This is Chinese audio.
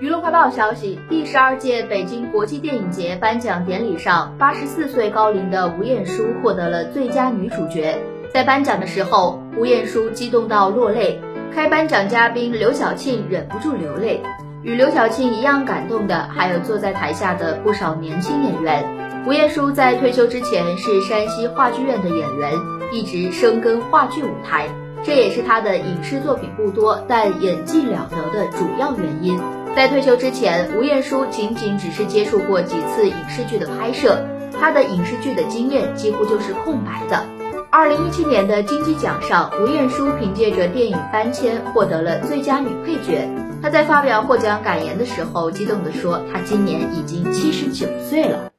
娱乐快报消息：第十二届北京国际电影节颁奖典礼上，八十四岁高龄的吴彦姝获得了最佳女主角。在颁奖的时候，吴彦姝激动到落泪，开颁奖嘉宾刘晓庆忍不住流泪。与刘晓庆一样感动的，还有坐在台下的不少年轻演员。吴彦姝在退休之前是山西话剧院的演员，一直深耕话剧舞台，这也是她的影视作品不多但演技了得的主要原因。在退休之前，吴彦姝仅仅只是接触过几次影视剧的拍摄，她的影视剧的经验几乎就是空白的。二零一七年的金鸡奖上，吴彦姝凭借着电影《搬迁》获得了最佳女配角。她在发表获奖感言的时候，激动地说：“她今年已经七十九岁了。”